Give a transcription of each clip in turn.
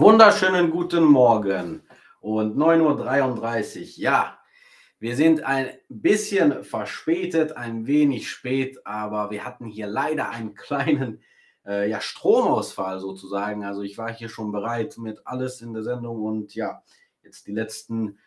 Wunderschönen guten Morgen und 9.33 Uhr. Ja, wir sind ein bisschen verspätet, ein wenig spät, aber wir hatten hier leider einen kleinen äh, ja, Stromausfall sozusagen. Also ich war hier schon bereit mit alles in der Sendung und ja, jetzt die letzten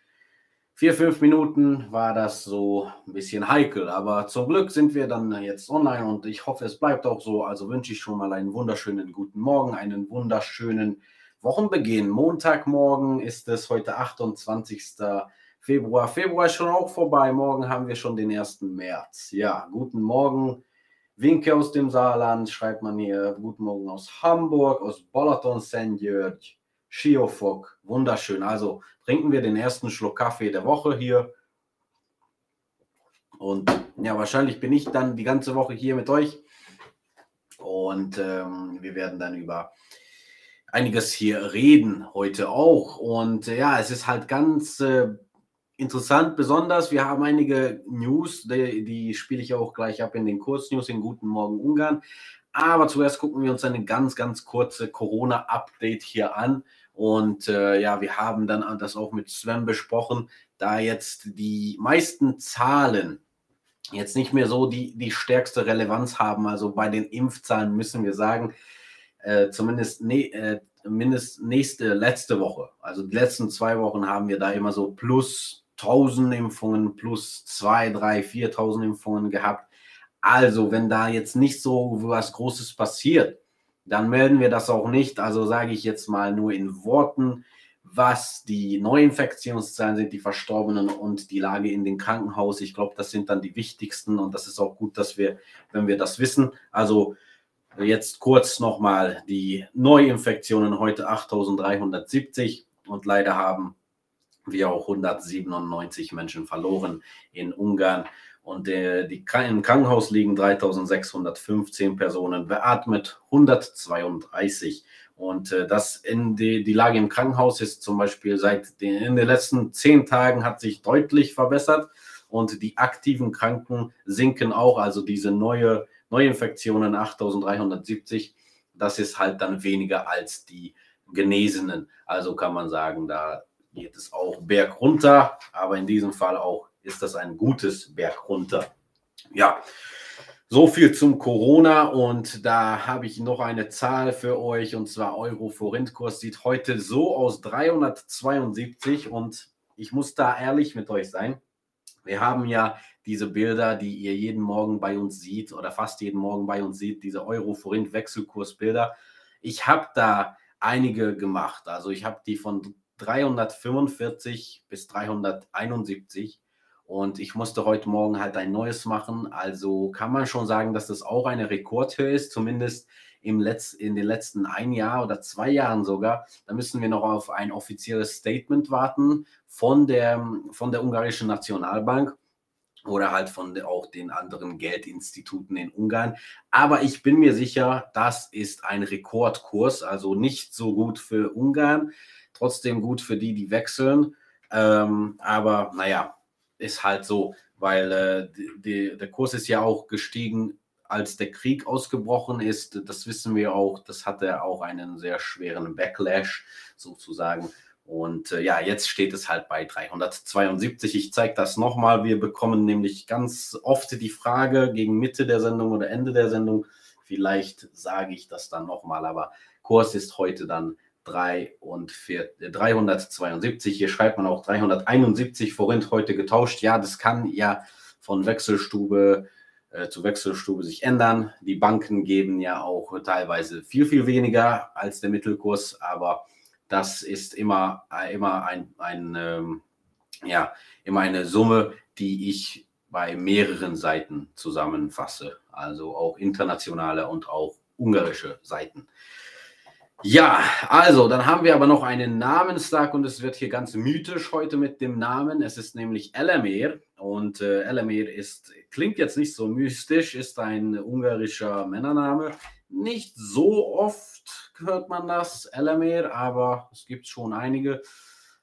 vier, fünf Minuten war das so ein bisschen heikel. Aber zum Glück sind wir dann jetzt online und ich hoffe, es bleibt auch so. Also wünsche ich schon mal einen wunderschönen guten Morgen, einen wunderschönen Wochenbeginn. Montagmorgen ist es heute 28. Februar. Februar ist schon auch vorbei. Morgen haben wir schon den 1. März. Ja, guten Morgen. Winke aus dem Saarland, schreibt man hier. Guten Morgen aus Hamburg, aus Bolaton, St. Jörg. Schiofok, wunderschön. Also trinken wir den ersten Schluck Kaffee der Woche hier. Und ja, wahrscheinlich bin ich dann die ganze Woche hier mit euch. Und ähm, wir werden dann über einiges hier reden heute auch. Und äh, ja, es ist halt ganz äh, interessant, besonders. Wir haben einige News, die, die spiele ich auch gleich ab in den Kurznews in Guten Morgen Ungarn. Aber zuerst gucken wir uns eine ganz, ganz kurze Corona-Update hier an. Und äh, ja, wir haben dann das auch mit Sven besprochen, da jetzt die meisten Zahlen jetzt nicht mehr so die, die stärkste Relevanz haben. Also bei den Impfzahlen müssen wir sagen, äh, zumindest ne, äh, mindest nächste, letzte Woche, also die letzten zwei Wochen haben wir da immer so plus 1000 Impfungen, plus 2, 3, 4000 Impfungen gehabt. Also, wenn da jetzt nicht so was Großes passiert, dann melden wir das auch nicht. Also sage ich jetzt mal nur in Worten, was die Neuinfektionszahlen sind, die Verstorbenen und die Lage in den Krankenhaus. Ich glaube, das sind dann die wichtigsten und das ist auch gut, dass wir, wenn wir das wissen. Also jetzt kurz nochmal die Neuinfektionen heute 8370 und leider haben wir auch 197 Menschen verloren in Ungarn. Und äh, die, im Krankenhaus liegen 3615 Personen, beatmet 132. Und äh, das die, die Lage im Krankenhaus ist zum Beispiel seit den, in den letzten zehn Tagen hat sich deutlich verbessert und die aktiven Kranken sinken auch. Also diese neue Neuinfektionen 8370, das ist halt dann weniger als die Genesenen. Also kann man sagen, da geht es auch bergunter, aber in diesem Fall auch ist das ein gutes Berg runter. Ja, so viel zum Corona und da habe ich noch eine Zahl für euch und zwar Euro Forintkurs sieht heute so aus 372 und ich muss da ehrlich mit euch sein. Wir haben ja diese Bilder, die ihr jeden Morgen bei uns seht oder fast jeden Morgen bei uns seht, diese Euro Forint Wechselkursbilder. Ich habe da einige gemacht. Also ich habe die von 345 bis 371 und ich musste heute Morgen halt ein neues machen. Also kann man schon sagen, dass das auch eine Rekordhöhe ist, zumindest im Letz-, in den letzten ein Jahr oder zwei Jahren sogar. Da müssen wir noch auf ein offizielles Statement warten von der, von der ungarischen Nationalbank oder halt von de, auch den anderen Geldinstituten in Ungarn. Aber ich bin mir sicher, das ist ein Rekordkurs, also nicht so gut für Ungarn, trotzdem gut für die, die wechseln. Ähm, aber naja, ist halt so, weil äh, die, der Kurs ist ja auch gestiegen, als der Krieg ausgebrochen ist. Das wissen wir auch. Das hatte auch einen sehr schweren Backlash sozusagen. Und äh, ja, jetzt steht es halt bei 372. Ich zeige das nochmal. Wir bekommen nämlich ganz oft die Frage gegen Mitte der Sendung oder Ende der Sendung. Vielleicht sage ich das dann nochmal, aber Kurs ist heute dann 3 und 4, 372. Hier schreibt man auch 371 Forint heute getauscht. Ja, das kann ja von Wechselstube äh, zu Wechselstube sich ändern. Die Banken geben ja auch teilweise viel, viel weniger als der Mittelkurs, aber das ist immer, äh, immer ein, ein ähm, ja, immer eine Summe, die ich bei mehreren Seiten zusammenfasse, also auch internationale und auch ungarische Seiten. Ja, also dann haben wir aber noch einen Namenstag und es wird hier ganz mythisch heute mit dem Namen. Es ist nämlich Elamir und äh, Elamir ist, klingt jetzt nicht so mystisch, ist ein ungarischer Männername. Nicht so oft hört man das, Elamir, aber es gibt schon einige,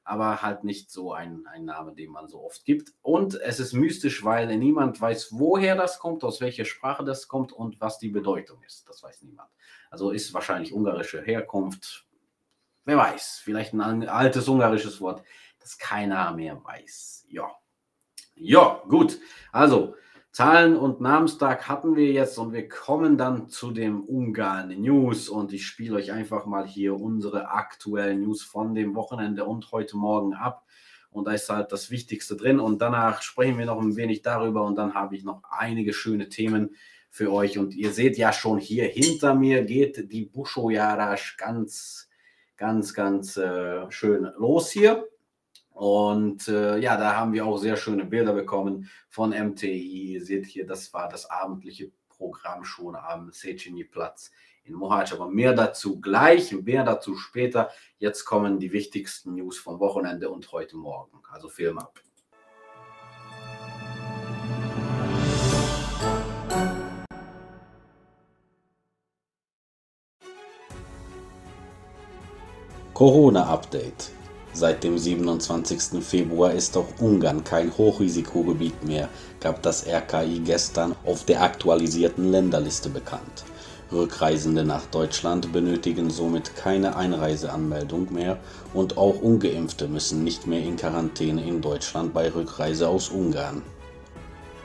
aber halt nicht so ein, ein Name, den man so oft gibt. Und es ist mystisch, weil niemand weiß, woher das kommt, aus welcher Sprache das kommt und was die Bedeutung ist. Das weiß niemand. Also ist wahrscheinlich ungarische Herkunft. wer weiß, vielleicht ein altes ungarisches Wort, das keiner mehr weiß. Ja. Ja, gut. Also, Zahlen und Namenstag hatten wir jetzt und wir kommen dann zu dem Ungarn News und ich spiele euch einfach mal hier unsere aktuellen News von dem Wochenende und heute Morgen ab. Und da ist halt das Wichtigste drin. Und danach sprechen wir noch ein wenig darüber und dann habe ich noch einige schöne Themen für euch. Und ihr seht ja schon hier hinter mir geht die Busho Jarasch ganz, ganz, ganz äh, schön los hier. Und äh, ja, da haben wir auch sehr schöne Bilder bekommen von MTI. Ihr seht hier, das war das abendliche Programm schon am Secini-Platz in Mohac. Aber mehr dazu gleich, mehr dazu später. Jetzt kommen die wichtigsten News vom Wochenende und heute Morgen. Also Film ab. Corona-Update. Seit dem 27. Februar ist auch Ungarn kein Hochrisikogebiet mehr, gab das RKI gestern auf der aktualisierten Länderliste bekannt. Rückreisende nach Deutschland benötigen somit keine Einreiseanmeldung mehr und auch ungeimpfte müssen nicht mehr in Quarantäne in Deutschland bei Rückreise aus Ungarn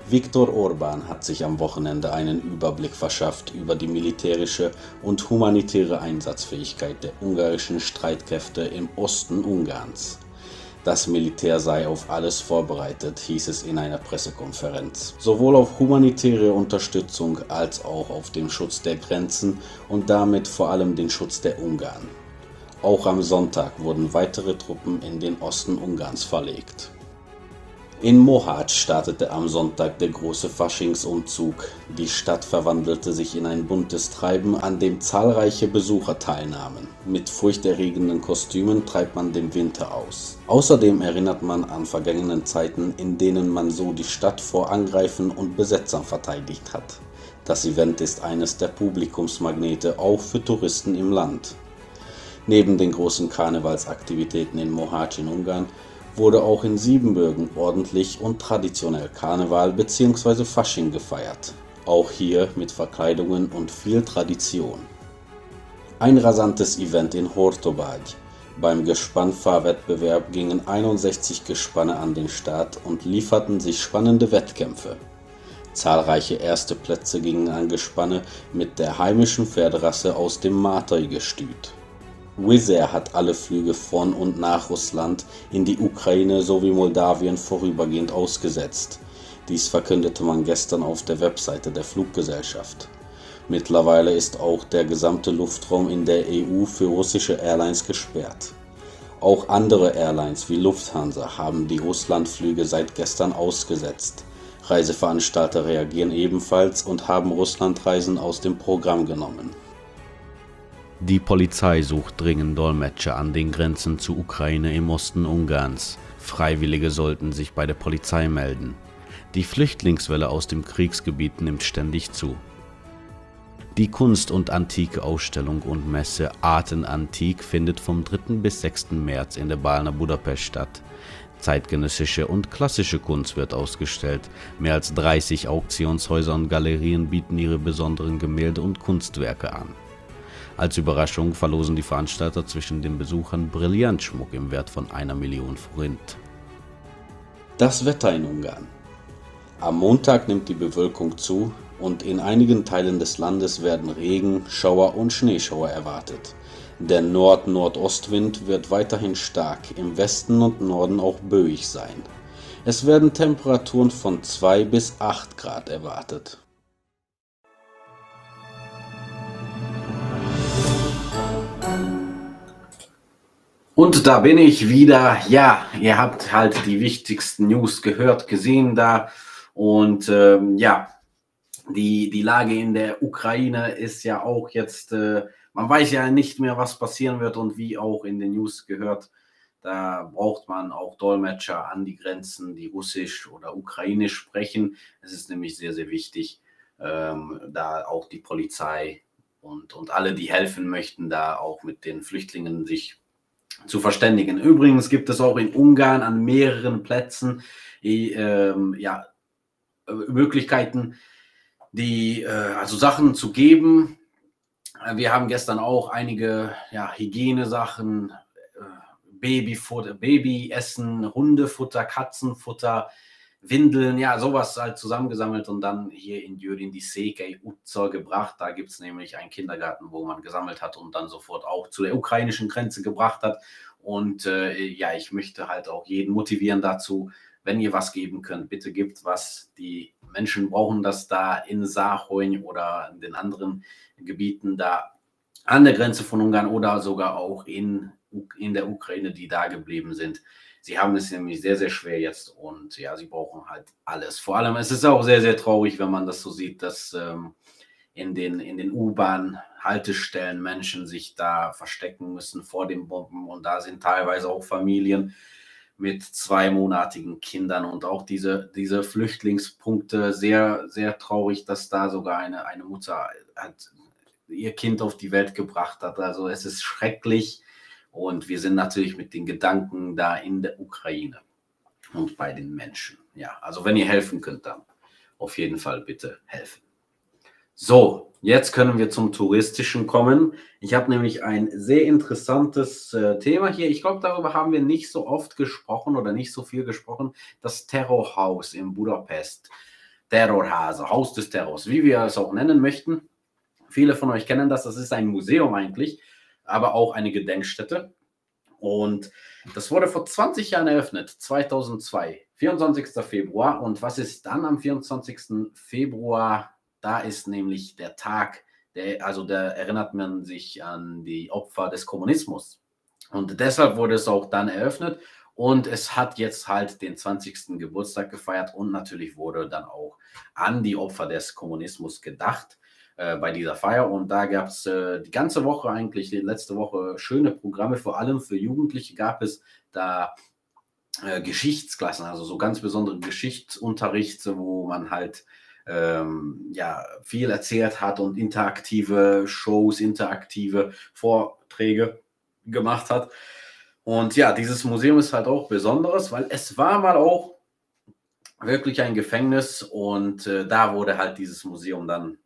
Viktor Orban hat sich am Wochenende einen Überblick verschafft über die militärische und humanitäre Einsatzfähigkeit der ungarischen Streitkräfte im Osten Ungarns. Das Militär sei auf alles vorbereitet, hieß es in einer Pressekonferenz. Sowohl auf humanitäre Unterstützung als auch auf den Schutz der Grenzen und damit vor allem den Schutz der Ungarn. Auch am Sonntag wurden weitere Truppen in den Osten Ungarns verlegt. In Mohacs startete am Sonntag der große Faschingsumzug. Die Stadt verwandelte sich in ein buntes Treiben, an dem zahlreiche Besucher teilnahmen. Mit furchterregenden Kostümen treibt man den Winter aus. Außerdem erinnert man an vergangenen Zeiten, in denen man so die Stadt vor Angreifen und Besetzern verteidigt hat. Das Event ist eines der Publikumsmagnete auch für Touristen im Land. Neben den großen Karnevalsaktivitäten in Mohacs in Ungarn wurde auch in Siebenbürgen ordentlich und traditionell Karneval bzw. Fasching gefeiert, auch hier mit Verkleidungen und viel Tradition. Ein rasantes Event in Hortobágy. Beim Gespannfahrwettbewerb gingen 61 Gespanne an den Start und lieferten sich spannende Wettkämpfe. Zahlreiche erste Plätze gingen an Gespanne mit der heimischen Pferderasse aus dem Martoi-Gestüt. Wizz Air hat alle Flüge von und nach Russland in die Ukraine sowie Moldawien vorübergehend ausgesetzt. Dies verkündete man gestern auf der Webseite der Fluggesellschaft. Mittlerweile ist auch der gesamte Luftraum in der EU für russische Airlines gesperrt. Auch andere Airlines wie Lufthansa haben die Russlandflüge seit gestern ausgesetzt. Reiseveranstalter reagieren ebenfalls und haben Russlandreisen aus dem Programm genommen. Die Polizei sucht dringend Dolmetscher an den Grenzen zur Ukraine im Osten Ungarns. Freiwillige sollten sich bei der Polizei melden. Die Flüchtlingswelle aus dem Kriegsgebiet nimmt ständig zu. Die Kunst- und Antike-Ausstellung und Messe Arten Antik findet vom 3. bis 6. März in der Balner Budapest statt. Zeitgenössische und klassische Kunst wird ausgestellt. Mehr als 30 Auktionshäuser und Galerien bieten ihre besonderen Gemälde und Kunstwerke an. Als Überraschung verlosen die Veranstalter zwischen den Besuchern Brillantschmuck im Wert von einer Million Forint. Das Wetter in Ungarn. Am Montag nimmt die Bewölkung zu und in einigen Teilen des Landes werden Regen, Schauer und Schneeschauer erwartet. Der Nord-Nordostwind wird weiterhin stark, im Westen und Norden auch böig sein. Es werden Temperaturen von 2 bis 8 Grad erwartet. Und da bin ich wieder. Ja, ihr habt halt die wichtigsten News gehört, gesehen da. Und ähm, ja, die, die Lage in der Ukraine ist ja auch jetzt, äh, man weiß ja nicht mehr, was passieren wird und wie auch in den News gehört. Da braucht man auch Dolmetscher an die Grenzen, die Russisch oder Ukrainisch sprechen. Es ist nämlich sehr, sehr wichtig, ähm, da auch die Polizei und, und alle, die helfen möchten, da auch mit den Flüchtlingen sich zu verständigen. Übrigens gibt es auch in Ungarn an mehreren Plätzen ähm, ja, Möglichkeiten, die, äh, also Sachen zu geben, Wir haben gestern auch einige ja, Hygienesachen, äh, Babyfutter, Babyessen, Hundefutter, Katzenfutter, Windeln, ja, sowas halt zusammengesammelt und dann hier in Jürin die Sekei Utzer gebracht. Da gibt es nämlich einen Kindergarten, wo man gesammelt hat und dann sofort auch zu der ukrainischen Grenze gebracht hat. Und äh, ja, ich möchte halt auch jeden motivieren dazu, wenn ihr was geben könnt, bitte gebt was. Die Menschen brauchen das da in Saarhoin oder in den anderen Gebieten da an der Grenze von Ungarn oder sogar auch in, in der Ukraine, die da geblieben sind. Sie haben es nämlich sehr, sehr schwer jetzt und ja, sie brauchen halt alles. Vor allem, es ist auch sehr, sehr traurig, wenn man das so sieht, dass ähm, in den, in den U-Bahn-Haltestellen Menschen sich da verstecken müssen vor den Bomben und da sind teilweise auch Familien mit zweimonatigen Kindern und auch diese, diese Flüchtlingspunkte sehr, sehr traurig, dass da sogar eine, eine Mutter hat ihr Kind auf die Welt gebracht hat. Also es ist schrecklich und wir sind natürlich mit den Gedanken da in der Ukraine und bei den Menschen. Ja, also wenn ihr helfen könnt, dann auf jeden Fall bitte helfen. So, jetzt können wir zum Touristischen kommen. Ich habe nämlich ein sehr interessantes äh, Thema hier. Ich glaube, darüber haben wir nicht so oft gesprochen oder nicht so viel gesprochen. Das Terrorhaus in Budapest. Terrorhase, Haus des Terrors, wie wir es auch nennen möchten. Viele von euch kennen das. Das ist ein Museum eigentlich aber auch eine Gedenkstätte. Und das wurde vor 20 Jahren eröffnet, 2002, 24. Februar. Und was ist dann am 24. Februar? Da ist nämlich der Tag, der, also da erinnert man sich an die Opfer des Kommunismus. Und deshalb wurde es auch dann eröffnet. Und es hat jetzt halt den 20. Geburtstag gefeiert und natürlich wurde dann auch an die Opfer des Kommunismus gedacht. Äh, bei dieser Feier. Und da gab es äh, die ganze Woche eigentlich, die letzte Woche, schöne Programme. Vor allem für Jugendliche gab es da äh, Geschichtsklassen, also so ganz besondere Geschichtsunterricht, wo man halt ähm, ja, viel erzählt hat und interaktive Shows, interaktive Vorträge gemacht hat. Und ja, dieses Museum ist halt auch besonderes, weil es war mal auch wirklich ein Gefängnis und äh, da wurde halt dieses Museum dann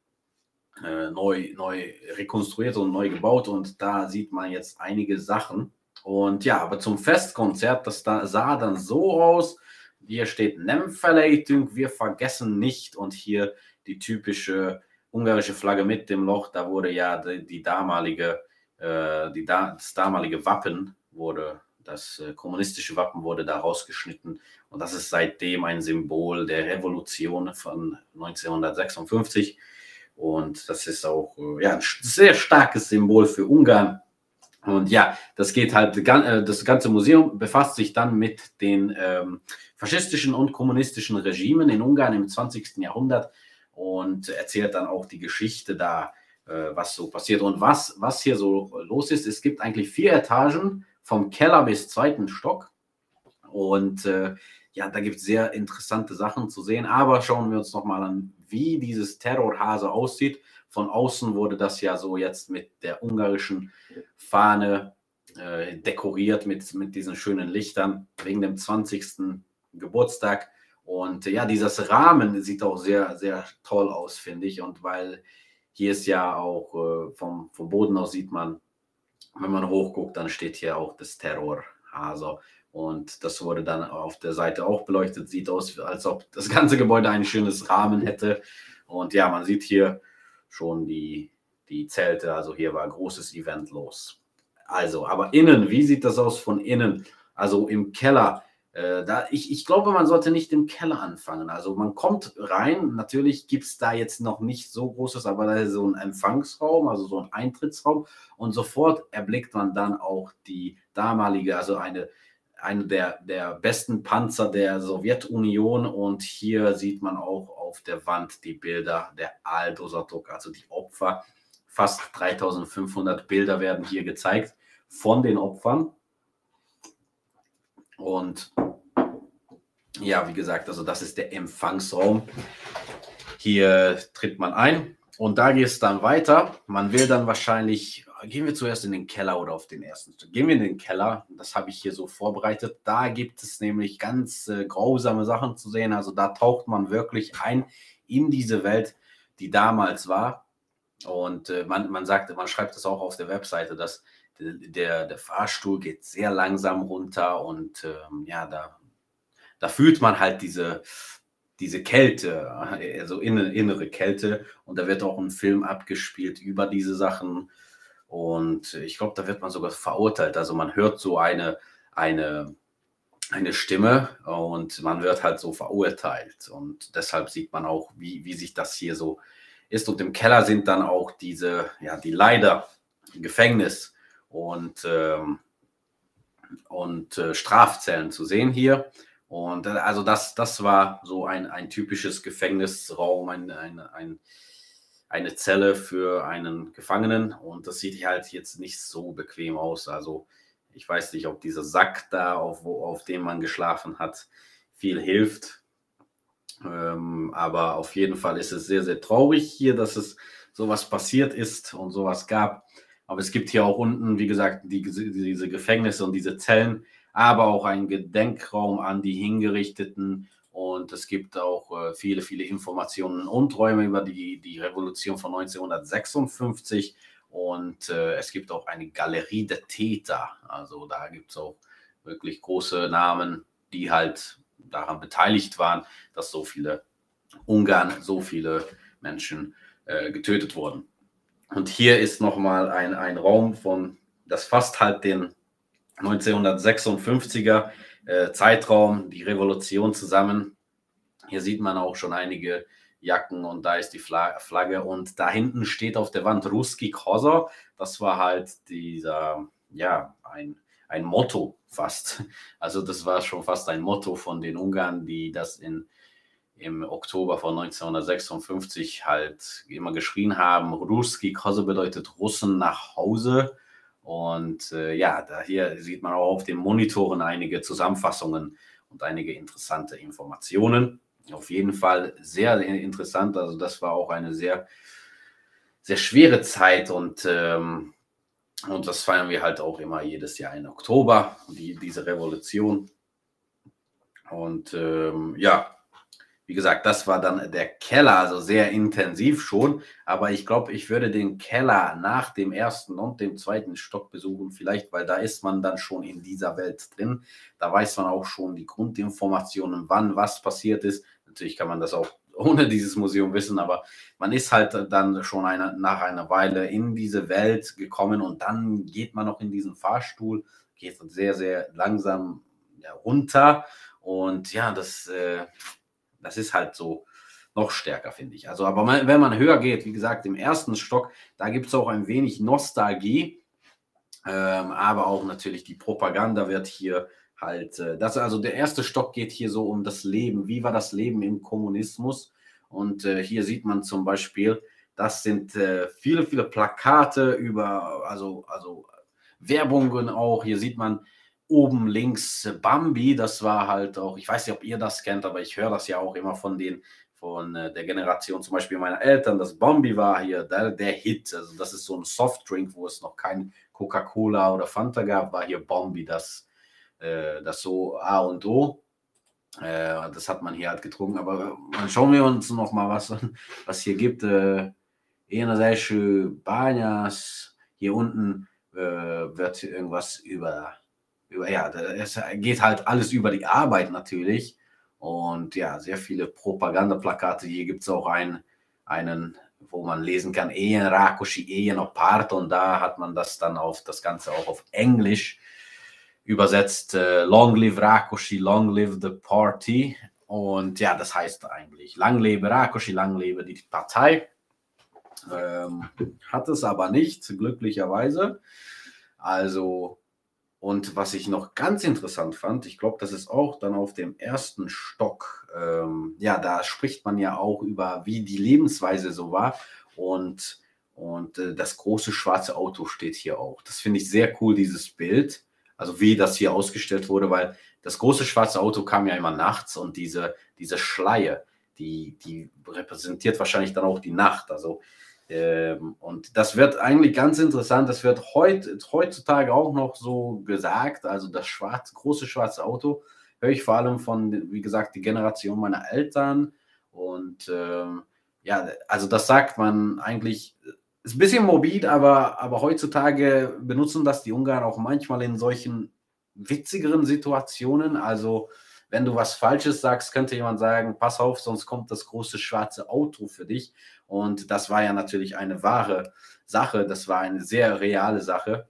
äh, neu, neu rekonstruiert und neu gebaut und da sieht man jetzt einige Sachen. Und ja, aber zum Festkonzert, das da sah dann so aus. Hier steht Nemfeleitung, wir vergessen nicht. Und hier die typische ungarische Flagge mit dem Loch. Da wurde ja die, die damalige, äh, die da, das damalige Wappen wurde, das äh, kommunistische Wappen wurde da rausgeschnitten. Und das ist seitdem ein Symbol der Revolution von 1956. Und das ist auch äh, ja, ein sehr starkes Symbol für Ungarn. Und ja, das geht halt, äh, das ganze Museum befasst sich dann mit den ähm, faschistischen und kommunistischen Regimen in Ungarn im 20. Jahrhundert und erzählt dann auch die Geschichte da, äh, was so passiert und was, was hier so los ist. Es gibt eigentlich vier Etagen vom Keller bis zweiten Stock. Und äh, ja, da gibt es sehr interessante Sachen zu sehen. Aber schauen wir uns nochmal an, wie dieses Terrorhase aussieht. Von außen wurde das ja so jetzt mit der ungarischen Fahne äh, dekoriert, mit, mit diesen schönen Lichtern wegen dem 20. Geburtstag. Und ja, dieses Rahmen sieht auch sehr, sehr toll aus, finde ich. Und weil hier ist ja auch äh, vom, vom Boden aus sieht man, wenn man hochguckt, dann steht hier auch das Terrorhase. Und das wurde dann auf der Seite auch beleuchtet. Sieht aus, als ob das ganze Gebäude ein schönes Rahmen hätte. Und ja, man sieht hier schon die, die Zelte. Also hier war großes Event los. Also, aber innen, wie sieht das aus von innen? Also im Keller. Äh, da, ich, ich glaube, man sollte nicht im Keller anfangen. Also man kommt rein, natürlich gibt es da jetzt noch nicht so großes, aber da ist so ein Empfangsraum, also so ein Eintrittsraum. Und sofort erblickt man dann auch die damalige, also eine einer der, der besten Panzer der Sowjetunion und hier sieht man auch auf der Wand die Bilder der Al-Dosatok, also die Opfer. Fast 3500 Bilder werden hier gezeigt von den Opfern. Und ja, wie gesagt, also das ist der Empfangsraum. Hier tritt man ein und da geht es dann weiter. Man will dann wahrscheinlich gehen wir zuerst in den Keller oder auf den ersten Stück. Gehen wir in den Keller, das habe ich hier so vorbereitet. Da gibt es nämlich ganz äh, grausame Sachen zu sehen. Also da taucht man wirklich ein in diese Welt, die damals war. Und äh, man, man sagt, man schreibt das auch auf der Webseite, dass der, der Fahrstuhl geht sehr langsam runter und ähm, ja, da, da fühlt man halt diese, diese Kälte, also innere Kälte. Und da wird auch ein Film abgespielt über diese Sachen. Und ich glaube, da wird man sogar verurteilt. Also man hört so eine, eine, eine Stimme und man wird halt so verurteilt. Und deshalb sieht man auch, wie, wie sich das hier so ist. Und im Keller sind dann auch diese, ja, die Leider, Gefängnis und, ähm, und äh, Strafzellen zu sehen hier. Und also das, das war so ein, ein typisches Gefängnisraum, ein, ein, ein, eine Zelle für einen Gefangenen. Und das sieht halt jetzt nicht so bequem aus. Also ich weiß nicht, ob dieser Sack da, auf, auf dem man geschlafen hat, viel hilft. Ähm, aber auf jeden Fall ist es sehr, sehr traurig hier, dass es sowas passiert ist und sowas gab. Aber es gibt hier auch unten, wie gesagt, die, diese Gefängnisse und diese Zellen, aber auch einen Gedenkraum an die Hingerichteten. Und es gibt auch äh, viele, viele Informationen und Räume über die, die Revolution von 1956. Und äh, es gibt auch eine Galerie der Täter. Also da gibt es auch wirklich große Namen, die halt daran beteiligt waren, dass so viele Ungarn, so viele Menschen äh, getötet wurden. Und hier ist nochmal ein, ein Raum von, das fasst halt den 1956er äh, Zeitraum, die Revolution zusammen. Hier sieht man auch schon einige Jacken und da ist die Flagge und da hinten steht auf der Wand Ruski Kosa. Das war halt dieser, ja, ein, ein Motto fast. Also das war schon fast ein Motto von den Ungarn, die das in im Oktober von 1956 halt immer geschrien haben, Ruski Kose bedeutet Russen nach Hause. Und äh, ja, da hier sieht man auch auf den Monitoren einige Zusammenfassungen und einige interessante Informationen. Auf jeden Fall sehr interessant. Also das war auch eine sehr, sehr schwere Zeit und, ähm, und das feiern wir halt auch immer jedes Jahr im Oktober, die, diese Revolution. Und ähm, ja, wie gesagt, das war dann der Keller, also sehr intensiv schon. Aber ich glaube, ich würde den Keller nach dem ersten und dem zweiten Stock besuchen, vielleicht, weil da ist man dann schon in dieser Welt drin. Da weiß man auch schon die Grundinformationen, wann was passiert ist. Natürlich kann man das auch ohne dieses Museum wissen, aber man ist halt dann schon eine, nach einer Weile in diese Welt gekommen und dann geht man noch in diesen Fahrstuhl, geht sehr, sehr langsam runter. Und ja, das. Äh, das ist halt so noch stärker, finde ich. Also, aber man, wenn man höher geht, wie gesagt, im ersten Stock, da gibt es auch ein wenig Nostalgie, ähm, aber auch natürlich die Propaganda wird hier halt, äh, das, also der erste Stock geht hier so um das Leben. Wie war das Leben im Kommunismus? Und äh, hier sieht man zum Beispiel, das sind äh, viele, viele Plakate über, also, also Werbungen auch. Hier sieht man oben links äh, Bambi, das war halt auch, ich weiß nicht, ob ihr das kennt, aber ich höre das ja auch immer von den von äh, der Generation zum Beispiel meiner Eltern, das Bambi war hier der, der Hit, also das ist so ein Softdrink, wo es noch kein Coca-Cola oder Fanta gab, war hier Bambi das, äh, das so A und O. Äh, das hat man hier halt getrunken, aber äh, schauen wir uns noch mal was, was hier gibt. Äh, Banyas, hier unten äh, wird irgendwas über, ja, es geht halt alles über die Arbeit natürlich. Und ja, sehr viele Propagandaplakate. Hier gibt es auch ein, einen, wo man lesen kann, Ehen Rakoshi, Ehen Apart. Und da hat man das dann auf das Ganze auch auf Englisch übersetzt. Äh, long live Rakoshi, long live the party. Und ja, das heißt eigentlich, lang lebe Rakoshi, lang lebe die Partei. Ähm, hat es aber nicht, glücklicherweise. Also und was ich noch ganz interessant fand, ich glaube, das ist auch dann auf dem ersten Stock, ähm, ja, da spricht man ja auch über, wie die Lebensweise so war. Und, und äh, das große schwarze Auto steht hier auch. Das finde ich sehr cool, dieses Bild. Also wie das hier ausgestellt wurde, weil das große schwarze Auto kam ja immer nachts und diese, diese Schleie, die, die repräsentiert wahrscheinlich dann auch die Nacht. Also ähm, und das wird eigentlich ganz interessant. Das wird heut, heutzutage auch noch so gesagt. Also das schwarze, große schwarze Auto höre ich vor allem von, wie gesagt, die Generation meiner Eltern. Und ähm, ja, also das sagt man eigentlich ist ein bisschen morbid, aber, aber heutzutage benutzen das die Ungarn auch manchmal in solchen witzigeren Situationen. Also, wenn du was Falsches sagst, könnte jemand sagen, pass auf, sonst kommt das große schwarze Auto für dich. Und das war ja natürlich eine wahre Sache, das war eine sehr reale Sache,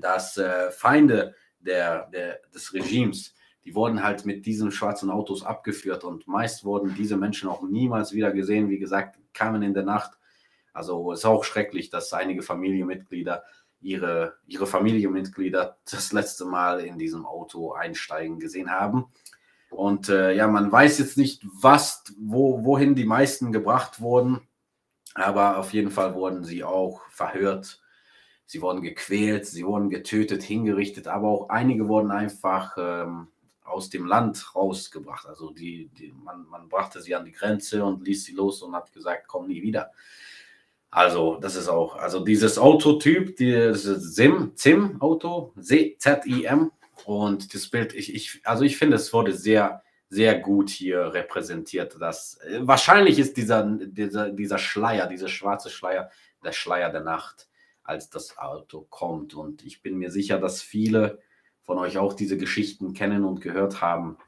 dass äh, Feinde der, der, des Regimes, die wurden halt mit diesen schwarzen Autos abgeführt und meist wurden diese Menschen auch niemals wieder gesehen. Wie gesagt, kamen in der Nacht also es ist auch schrecklich, dass einige Familienmitglieder ihre, ihre Familienmitglieder das letzte Mal in diesem Auto einsteigen gesehen haben. Und äh, ja, man weiß jetzt nicht, was, wo, wohin die meisten gebracht wurden, aber auf jeden Fall wurden sie auch verhört. Sie wurden gequält, sie wurden getötet, hingerichtet, aber auch einige wurden einfach ähm, aus dem Land rausgebracht. Also die, die, man, man brachte sie an die Grenze und ließ sie los und hat gesagt, komm nie wieder. Also, das ist auch, also dieses Autotyp, dieses SIM, ZIM-Auto, Z-I-M. Und das Bild, ich, ich, also ich finde, es wurde sehr, sehr gut hier repräsentiert. Das, wahrscheinlich ist dieser, dieser, dieser Schleier, dieser schwarze Schleier, der Schleier der Nacht, als das Auto kommt. Und ich bin mir sicher, dass viele von euch auch diese Geschichten kennen und gehört haben.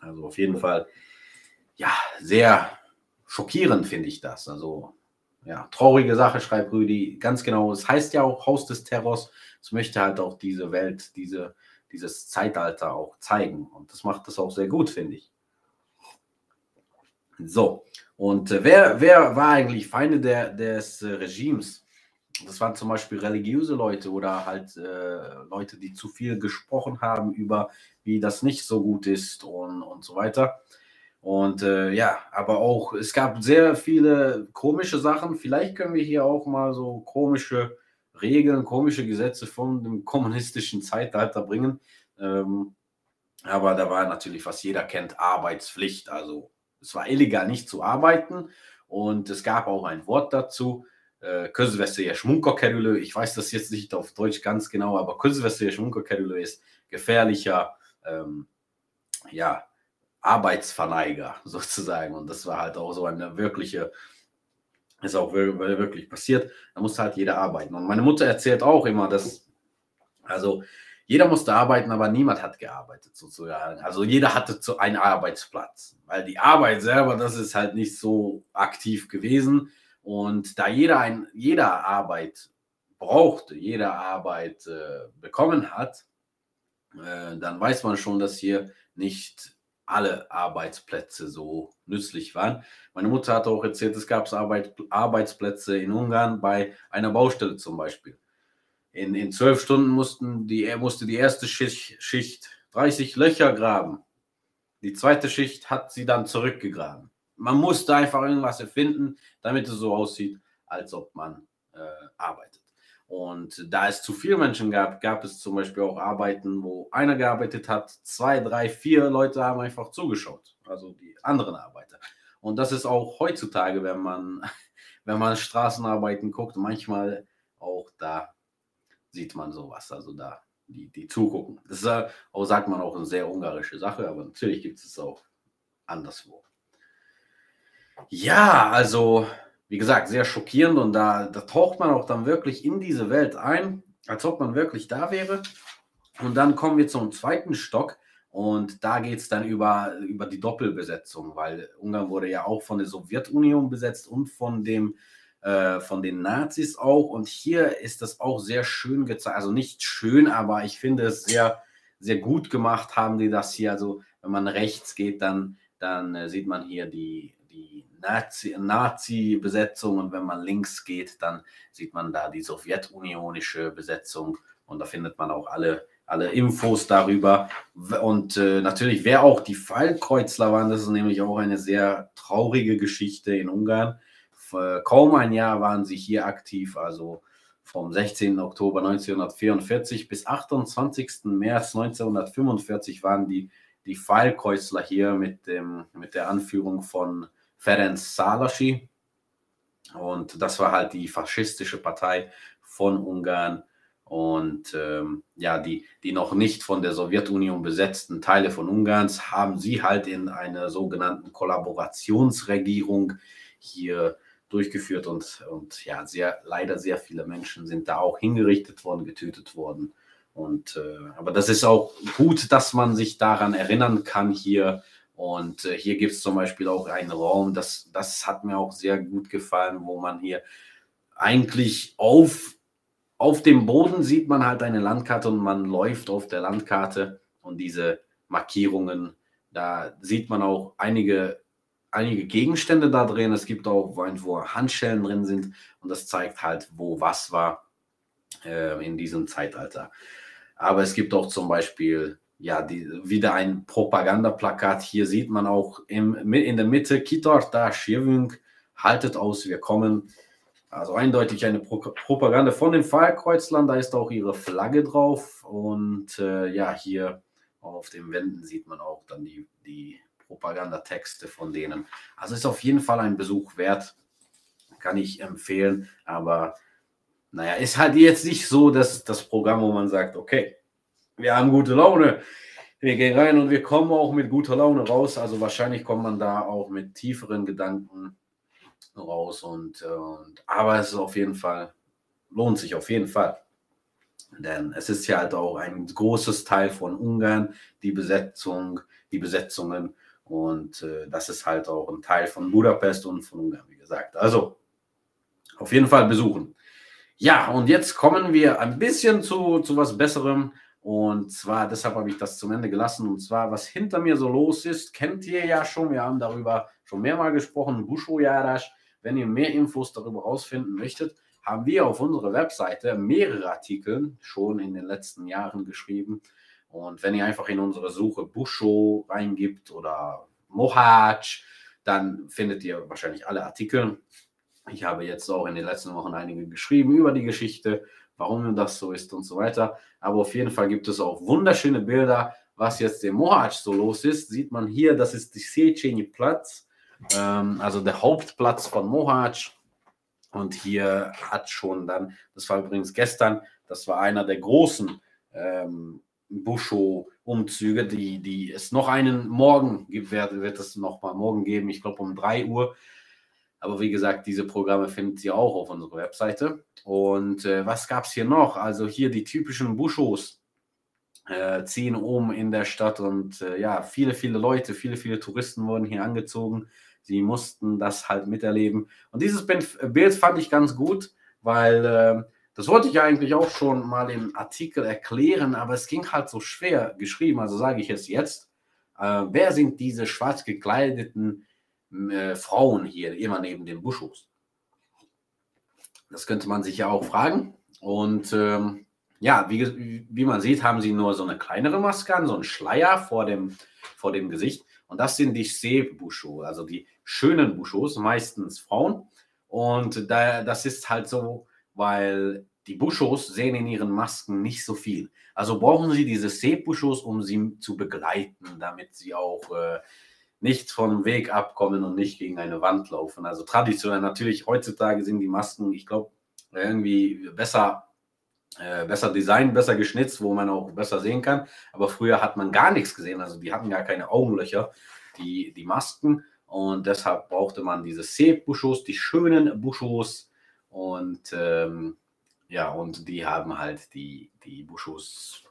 Also auf jeden Fall, ja, sehr schockierend finde ich das. Also ja, traurige Sache, schreibt Rüdi. Ganz genau. Es heißt ja auch Haus des Terrors. Es möchte halt auch diese Welt, diese, dieses Zeitalter auch zeigen. Und das macht das auch sehr gut, finde ich. So, und äh, wer, wer war eigentlich Feinde der, des äh, Regimes? Das waren zum Beispiel religiöse Leute oder halt äh, Leute, die zu viel gesprochen haben über, wie das nicht so gut ist und, und so weiter. Und äh, ja, aber auch, es gab sehr viele komische Sachen. Vielleicht können wir hier auch mal so komische Regeln, komische Gesetze von dem kommunistischen Zeitalter bringen. Ähm, aber da war natürlich, was jeder kennt, Arbeitspflicht. Also es war illegal, nicht zu arbeiten. Und es gab auch ein Wort dazu. Äh, ich weiß das jetzt nicht auf Deutsch ganz genau, aber ist gefährlicher, ähm, ja, Arbeitsverneiger sozusagen. Und das war halt auch so eine wirkliche, ist auch wirklich passiert. Da musste halt jeder arbeiten. Und meine Mutter erzählt auch immer, dass, also jeder musste arbeiten, aber niemand hat gearbeitet sozusagen. Also jeder hatte zu einen Arbeitsplatz, weil die Arbeit selber, das ist halt nicht so aktiv gewesen. Und da jeder ein, jeder Arbeit brauchte, jeder Arbeit äh, bekommen hat, äh, dann weiß man schon, dass hier nicht alle Arbeitsplätze so nützlich waren. Meine Mutter hat auch erzählt, es gab Arbeit, Arbeitsplätze in Ungarn bei einer Baustelle zum Beispiel. In, in zwölf Stunden mussten die, musste die erste Schicht, Schicht 30 Löcher graben. Die zweite Schicht hat sie dann zurückgegraben. Man musste einfach irgendwas erfinden, damit es so aussieht, als ob man äh, arbeitet. Und da es zu viele Menschen gab, gab es zum Beispiel auch Arbeiten, wo einer gearbeitet hat, zwei, drei, vier Leute haben einfach zugeschaut, also die anderen Arbeiter. Und das ist auch heutzutage, wenn man, wenn man Straßenarbeiten guckt, manchmal auch da sieht man sowas, also da die, die zugucken. Das ist auch, sagt man auch, eine sehr ungarische Sache, aber natürlich gibt es auch anderswo. Ja, also wie gesagt, sehr schockierend und da, da taucht man auch dann wirklich in diese Welt ein, als ob man wirklich da wäre. Und dann kommen wir zum zweiten Stock und da geht es dann über, über die Doppelbesetzung, weil Ungarn wurde ja auch von der Sowjetunion besetzt und von, dem, äh, von den Nazis auch. Und hier ist das auch sehr schön gezeigt. Also nicht schön, aber ich finde es sehr, sehr gut gemacht haben die das hier. Also wenn man rechts geht, dann, dann äh, sieht man hier die, Nazi-Besetzung und wenn man links geht, dann sieht man da die sowjetunionische Besetzung und da findet man auch alle, alle Infos darüber. Und äh, natürlich, wer auch die Fallkreuzler waren, das ist nämlich auch eine sehr traurige Geschichte in Ungarn. Kaum ein Jahr waren sie hier aktiv, also vom 16. Oktober 1944 bis 28. März 1945 waren die, die Pfeilkreuzler hier mit, dem, mit der Anführung von Ferenc Szálasi. Und das war halt die faschistische Partei von Ungarn. Und ähm, ja, die, die noch nicht von der Sowjetunion besetzten Teile von Ungarns haben sie halt in einer sogenannten Kollaborationsregierung hier durchgeführt und, und ja, sehr, leider sehr viele Menschen sind da auch hingerichtet worden, getötet worden. Und äh, aber das ist auch gut, dass man sich daran erinnern kann hier. Und äh, hier gibt es zum Beispiel auch einen Raum, das, das hat mir auch sehr gut gefallen, wo man hier eigentlich auf, auf dem Boden sieht man halt eine Landkarte und man läuft auf der Landkarte und diese Markierungen, da sieht man auch einige, einige Gegenstände da drin. Es gibt auch, wo Handschellen drin sind und das zeigt halt, wo was war äh, in diesem Zeitalter. Aber es gibt auch zum Beispiel ja, die, wieder ein Propagandaplakat. Hier sieht man auch im, in der Mitte Kitor da Schirwung, haltet aus, wir kommen. Also eindeutig eine Pro Propaganda von den Feierkreuzlern, da ist auch ihre Flagge drauf. Und äh, ja, hier auf den Wänden sieht man auch dann die, die Propagandatexte von denen. Also ist auf jeden Fall ein Besuch wert, kann ich empfehlen. Aber naja, ist halt jetzt nicht so, dass das Programm, wo man sagt, okay, wir haben gute Laune. Wir gehen rein und wir kommen auch mit guter Laune raus. Also wahrscheinlich kommt man da auch mit tieferen Gedanken raus. Und, und aber es ist auf jeden Fall, lohnt sich auf jeden Fall. Denn es ist ja halt auch ein großes Teil von Ungarn, die Besetzung, die Besetzungen. Und äh, das ist halt auch ein Teil von Budapest und von Ungarn, wie gesagt. Also auf jeden Fall besuchen. Ja, und jetzt kommen wir ein bisschen zu, zu was Besserem. Und zwar, deshalb habe ich das zum Ende gelassen. Und zwar, was hinter mir so los ist, kennt ihr ja schon. Wir haben darüber schon mehrmals gesprochen. Busho Yarash. Wenn ihr mehr Infos darüber rausfinden möchtet, haben wir auf unserer Webseite mehrere Artikel schon in den letzten Jahren geschrieben. Und wenn ihr einfach in unsere Suche Busho reingibt oder Mohatsch, dann findet ihr wahrscheinlich alle Artikel. Ich habe jetzt auch in den letzten Wochen einige geschrieben über die Geschichte warum das so ist und so weiter. Aber auf jeden Fall gibt es auch wunderschöne Bilder. Was jetzt im Mohatsch so los ist, sieht man hier, das ist die Seceni Platz, ähm, also der Hauptplatz von Mohatsch. Und hier hat schon dann, das war übrigens gestern, das war einer der großen ähm, Busho-Umzüge, die, die es noch einen morgen gibt, wird, wird es noch mal morgen geben, ich glaube um 3 Uhr. Aber wie gesagt, diese Programme findet ihr auch auf unserer Webseite. Und äh, was gab es hier noch? Also hier die typischen Buschos äh, ziehen um in der Stadt und äh, ja, viele, viele Leute, viele, viele Touristen wurden hier angezogen. Sie mussten das halt miterleben. Und dieses Bild fand ich ganz gut, weil äh, das wollte ich eigentlich auch schon mal im Artikel erklären, aber es ging halt so schwer geschrieben. Also sage ich es jetzt. Äh, wer sind diese schwarz gekleideten äh, Frauen hier immer neben den Buschos? Das könnte man sich ja auch fragen. Und ähm, ja, wie, wie man sieht, haben sie nur so eine kleinere Maske an, so einen Schleier vor dem, vor dem Gesicht. Und das sind die See-Buschos, also die schönen Buschos, meistens Frauen. Und da, das ist halt so, weil die Buschos sehen in ihren Masken nicht so viel. Also brauchen sie diese See-Buschos, um sie zu begleiten, damit sie auch äh, nicht vom Weg abkommen und nicht gegen eine Wand laufen. Also traditionell natürlich, heutzutage sind die Masken, ich glaube, irgendwie besser, äh, besser designt, besser geschnitzt, wo man auch besser sehen kann. Aber früher hat man gar nichts gesehen, also die hatten gar keine Augenlöcher, die, die Masken. Und deshalb brauchte man diese C-Buschos, die schönen Buschos. Und ähm, ja, und die haben halt die, die Buschos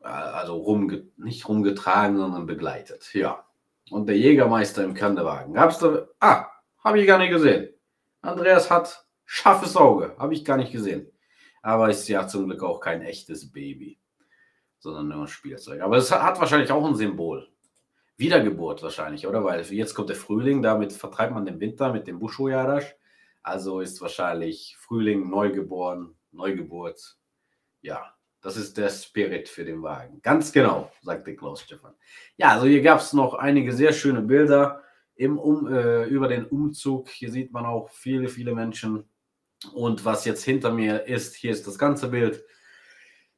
also rumge nicht rumgetragen, sondern begleitet. Ja. Und der Jägermeister im Kandewagen. Gab's da. Ah, habe ich gar nicht gesehen. Andreas hat scharfes Auge. Habe ich gar nicht gesehen. Aber ist ja zum Glück auch kein echtes Baby, sondern nur ein Spielzeug. Aber es hat wahrscheinlich auch ein Symbol. Wiedergeburt wahrscheinlich, oder? Weil jetzt kommt der Frühling, damit vertreibt man den Winter mit dem Busho-Jarasch. Also ist wahrscheinlich Frühling, Neugeboren, Neugeburt. Ja, das ist der Spirit für den Wagen. Ganz genau, sagte Klaus Stefan. Ja, also hier gab es noch einige sehr schöne Bilder im um, äh, über den Umzug. Hier sieht man auch viele, viele Menschen. Und was jetzt hinter mir ist, hier ist das ganze Bild.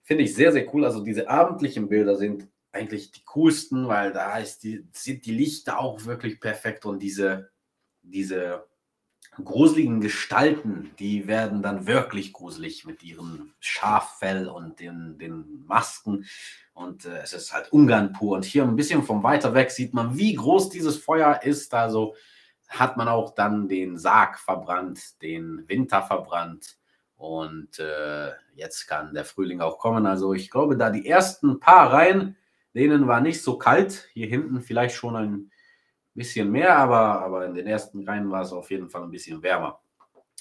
Finde ich sehr, sehr cool. Also diese abendlichen Bilder sind eigentlich die coolsten, weil da ist die, sind die Lichter auch wirklich perfekt und diese, diese gruseligen Gestalten, die werden dann wirklich gruselig mit ihrem Schaffell und den, den Masken. Und äh, es ist halt Ungarn pur. Und hier ein bisschen von weiter weg sieht man, wie groß dieses Feuer ist. Also hat man auch dann den Sarg verbrannt, den Winter verbrannt. Und äh, jetzt kann der Frühling auch kommen. Also ich glaube, da die ersten paar Reihen, denen war nicht so kalt. Hier hinten vielleicht schon ein bisschen mehr, aber, aber in den ersten Reihen war es auf jeden Fall ein bisschen wärmer.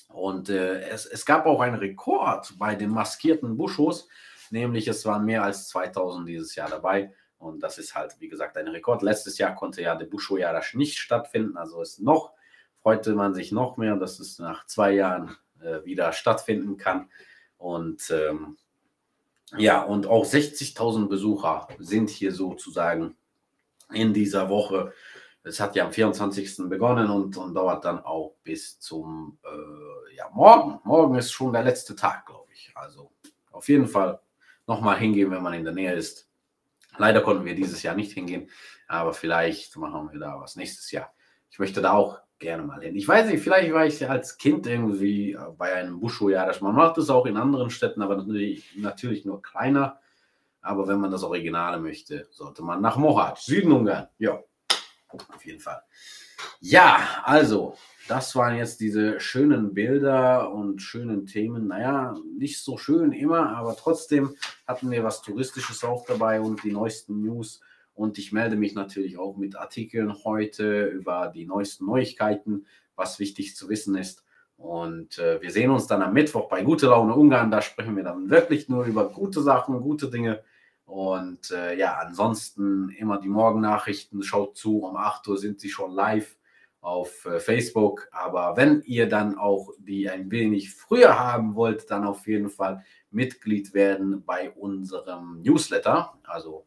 Und äh, es, es gab auch einen Rekord bei den maskierten Buschos, nämlich es waren mehr als 2000 dieses Jahr dabei. Und das ist halt, wie gesagt, ein Rekord. Letztes Jahr konnte ja der Busho ja nicht stattfinden. Also ist noch, freute man sich noch mehr, dass es nach zwei Jahren äh, wieder stattfinden kann. Und ähm, ja, und auch 60.000 Besucher sind hier sozusagen in dieser Woche. Es hat ja am 24. begonnen und, und dauert dann auch bis zum äh, ja, morgen. Morgen ist schon der letzte Tag, glaube ich. Also auf jeden Fall nochmal hingehen, wenn man in der Nähe ist. Leider konnten wir dieses Jahr nicht hingehen, aber vielleicht machen wir da was nächstes Jahr. Ich möchte da auch gerne mal hin. Ich weiß nicht, vielleicht war ich als Kind irgendwie bei einem Busho-Jahr. Man macht das auch in anderen Städten, aber natürlich, natürlich nur kleiner. Aber wenn man das Originale möchte, sollte man nach Mohac, Süden Ungarn. Ja, auf jeden Fall. Ja, also, das waren jetzt diese schönen Bilder und schönen Themen. Naja, nicht so schön immer, aber trotzdem hatten wir was Touristisches auch dabei und die neuesten News. Und ich melde mich natürlich auch mit Artikeln heute über die neuesten Neuigkeiten, was wichtig zu wissen ist. Und äh, wir sehen uns dann am Mittwoch bei Gute Laune Ungarn. Da sprechen wir dann wirklich nur über gute Sachen, gute Dinge. Und äh, ja, ansonsten immer die Morgennachrichten. Schaut zu, um 8 Uhr sind sie schon live auf äh, Facebook. Aber wenn ihr dann auch die ein wenig früher haben wollt, dann auf jeden Fall Mitglied werden bei unserem Newsletter. Also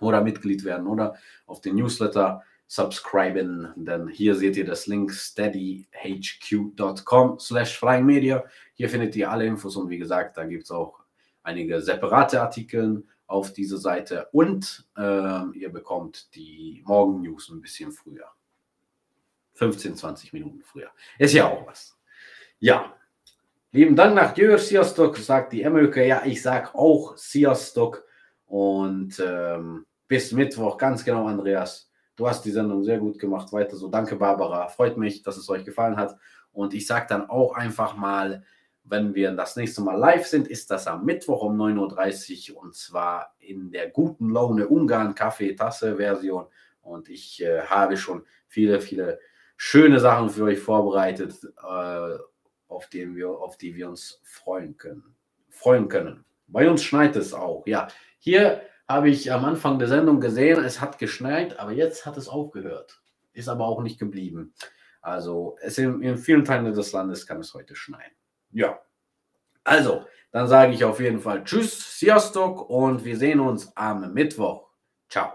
oder Mitglied werden oder auf den Newsletter subscriben, denn hier seht ihr das Link steadyhq.com slash media. Hier findet ihr alle Infos und wie gesagt, da gibt es auch einige separate Artikel auf dieser Seite und äh, ihr bekommt die Morgen-News ein bisschen früher. 15, 20 Minuten früher. Ist ja auch was. Ja. Lieben Dank nach Jör Sziasztok, sagt die Emöke. Ja, ich sag auch Sziasztok. Und ähm, bis Mittwoch, ganz genau, Andreas. Du hast die Sendung sehr gut gemacht. Weiter so. Danke, Barbara. Freut mich, dass es euch gefallen hat. Und ich sage dann auch einfach mal, wenn wir das nächste Mal live sind, ist das am Mittwoch um 9.30 Uhr und zwar in der guten Laune Ungarn Kaffeetasse-Version. Und ich äh, habe schon viele, viele schöne Sachen für euch vorbereitet, äh, auf, die wir, auf die wir uns freuen können. Freuen können. Bei uns schneit es auch. Ja, hier habe ich am Anfang der Sendung gesehen, es hat geschneit, aber jetzt hat es aufgehört. Ist aber auch nicht geblieben. Also es in, in vielen Teilen des Landes kann es heute schneien. Ja. Also, dann sage ich auf jeden Fall Tschüss, Sziasztok und wir sehen uns am Mittwoch. Ciao.